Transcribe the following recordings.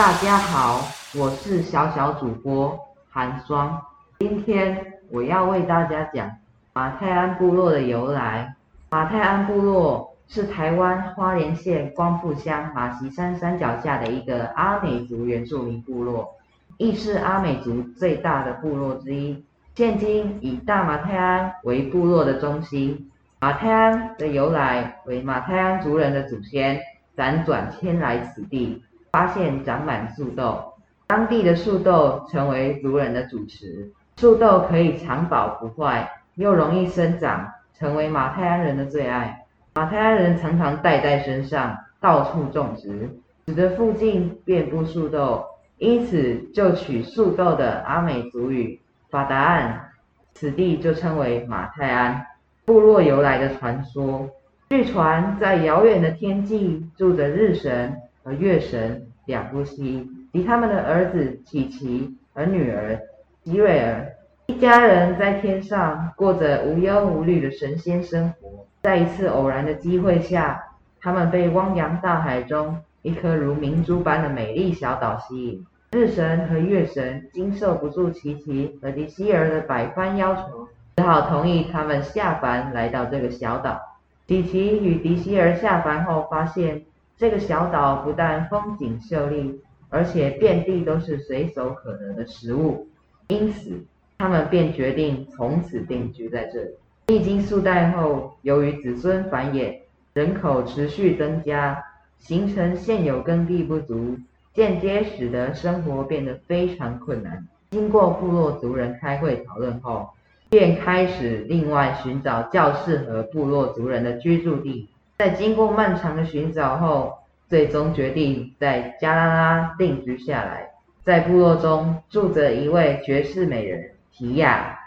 大家好，我是小小主播韩双。今天我要为大家讲马泰安部落的由来。马泰安部落是台湾花莲县光复乡马锡山山脚下的一个阿美族原住民部落，亦是阿美族最大的部落之一。现今以大马泰安为部落的中心。马泰安的由来为马泰安族人的祖先辗转迁来此地。发现长满树豆，当地的树豆成为族人的主食。树豆可以长保不坏，又容易生长，成为马泰安人的最爱。马泰安人常常带在身上，到处种植，使得附近遍布树豆，因此就取树豆的阿美族语法达岸，此地就称为马泰安。部落由来的传说，据传在遥远的天际住着日神。和月神两夫妻及他们的儿子琪琪和女儿吉瑞尔，一家人在天上过着无忧无虑的神仙生活。在一次偶然的机会下，他们被汪洋大海中一颗如明珠般的美丽小岛吸引。日神和月神经受不住琪琪和迪希尔的百般要求，只好同意他们下凡来到这个小岛。琪琪与迪希尔下凡后发现。这个小岛不但风景秀丽，而且遍地都是随手可得的食物，因此他们便决定从此定居在这里。历经数代后，由于子孙繁衍，人口持续增加，形成现有耕地不足，间接使得生活变得非常困难。经过部落族人开会讨论后，便开始另外寻找较适合部落族人的居住地。在经过漫长的寻找后，最终决定在加拉拉定居下来。在部落中住着一位绝世美人提亚。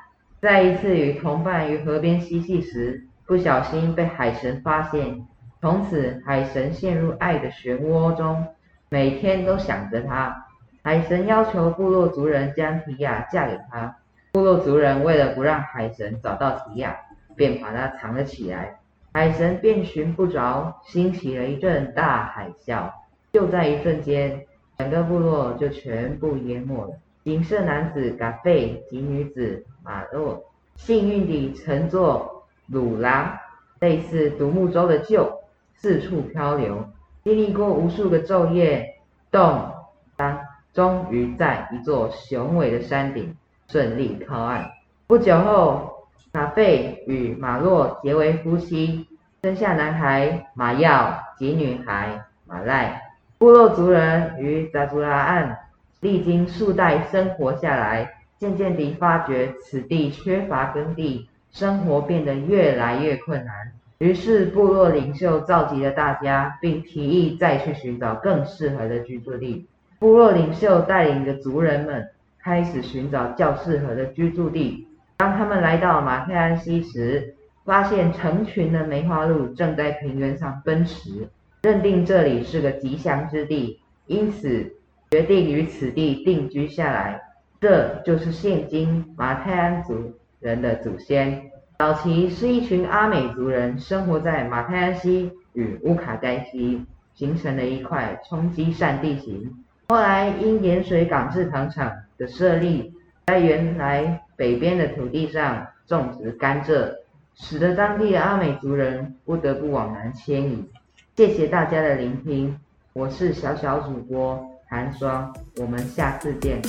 在一次与同伴于河边嬉戏时，不小心被海神发现，从此海神陷入爱的漩涡中，每天都想着她。海神要求部落族人将提亚嫁给他。部落族人为了不让海神找到提亚，便把她藏了起来。海神便寻不着，兴起了一阵大海啸。就在一瞬间，整个部落就全部淹没了。锦瑟男子嘎费及女子马洛幸运地乘坐鲁拉，类似独木舟的旧，四处漂流，经历过无数个昼夜，动当终于在一座雄伟的山顶顺利靠岸。不久后。卡费与马洛结为夫妻，生下男孩马耀及女孩马赖。部落族人与扎祖拉岸历经数代生活下来，渐渐地发觉此地缺乏耕地，生活变得越来越困难。于是部落领袖召集了大家，并提议再去寻找更适合的居住地。部落领袖带领着族人们开始寻找较适合的居住地。当他们来到马泰安溪时，发现成群的梅花鹿正在平原上奔驰，认定这里是个吉祥之地，因此决定于此地定居下来。这就是现今马泰安族人的祖先。早期是一群阿美族人生活在马泰安溪与乌卡盖溪，形成了一块冲积扇地形。后来因盐水港制糖厂的设立，在原来。北边的土地上种植甘蔗，使得当地的阿美族人不得不往南迁移。谢谢大家的聆听，我是小小主播寒霜，我们下次见。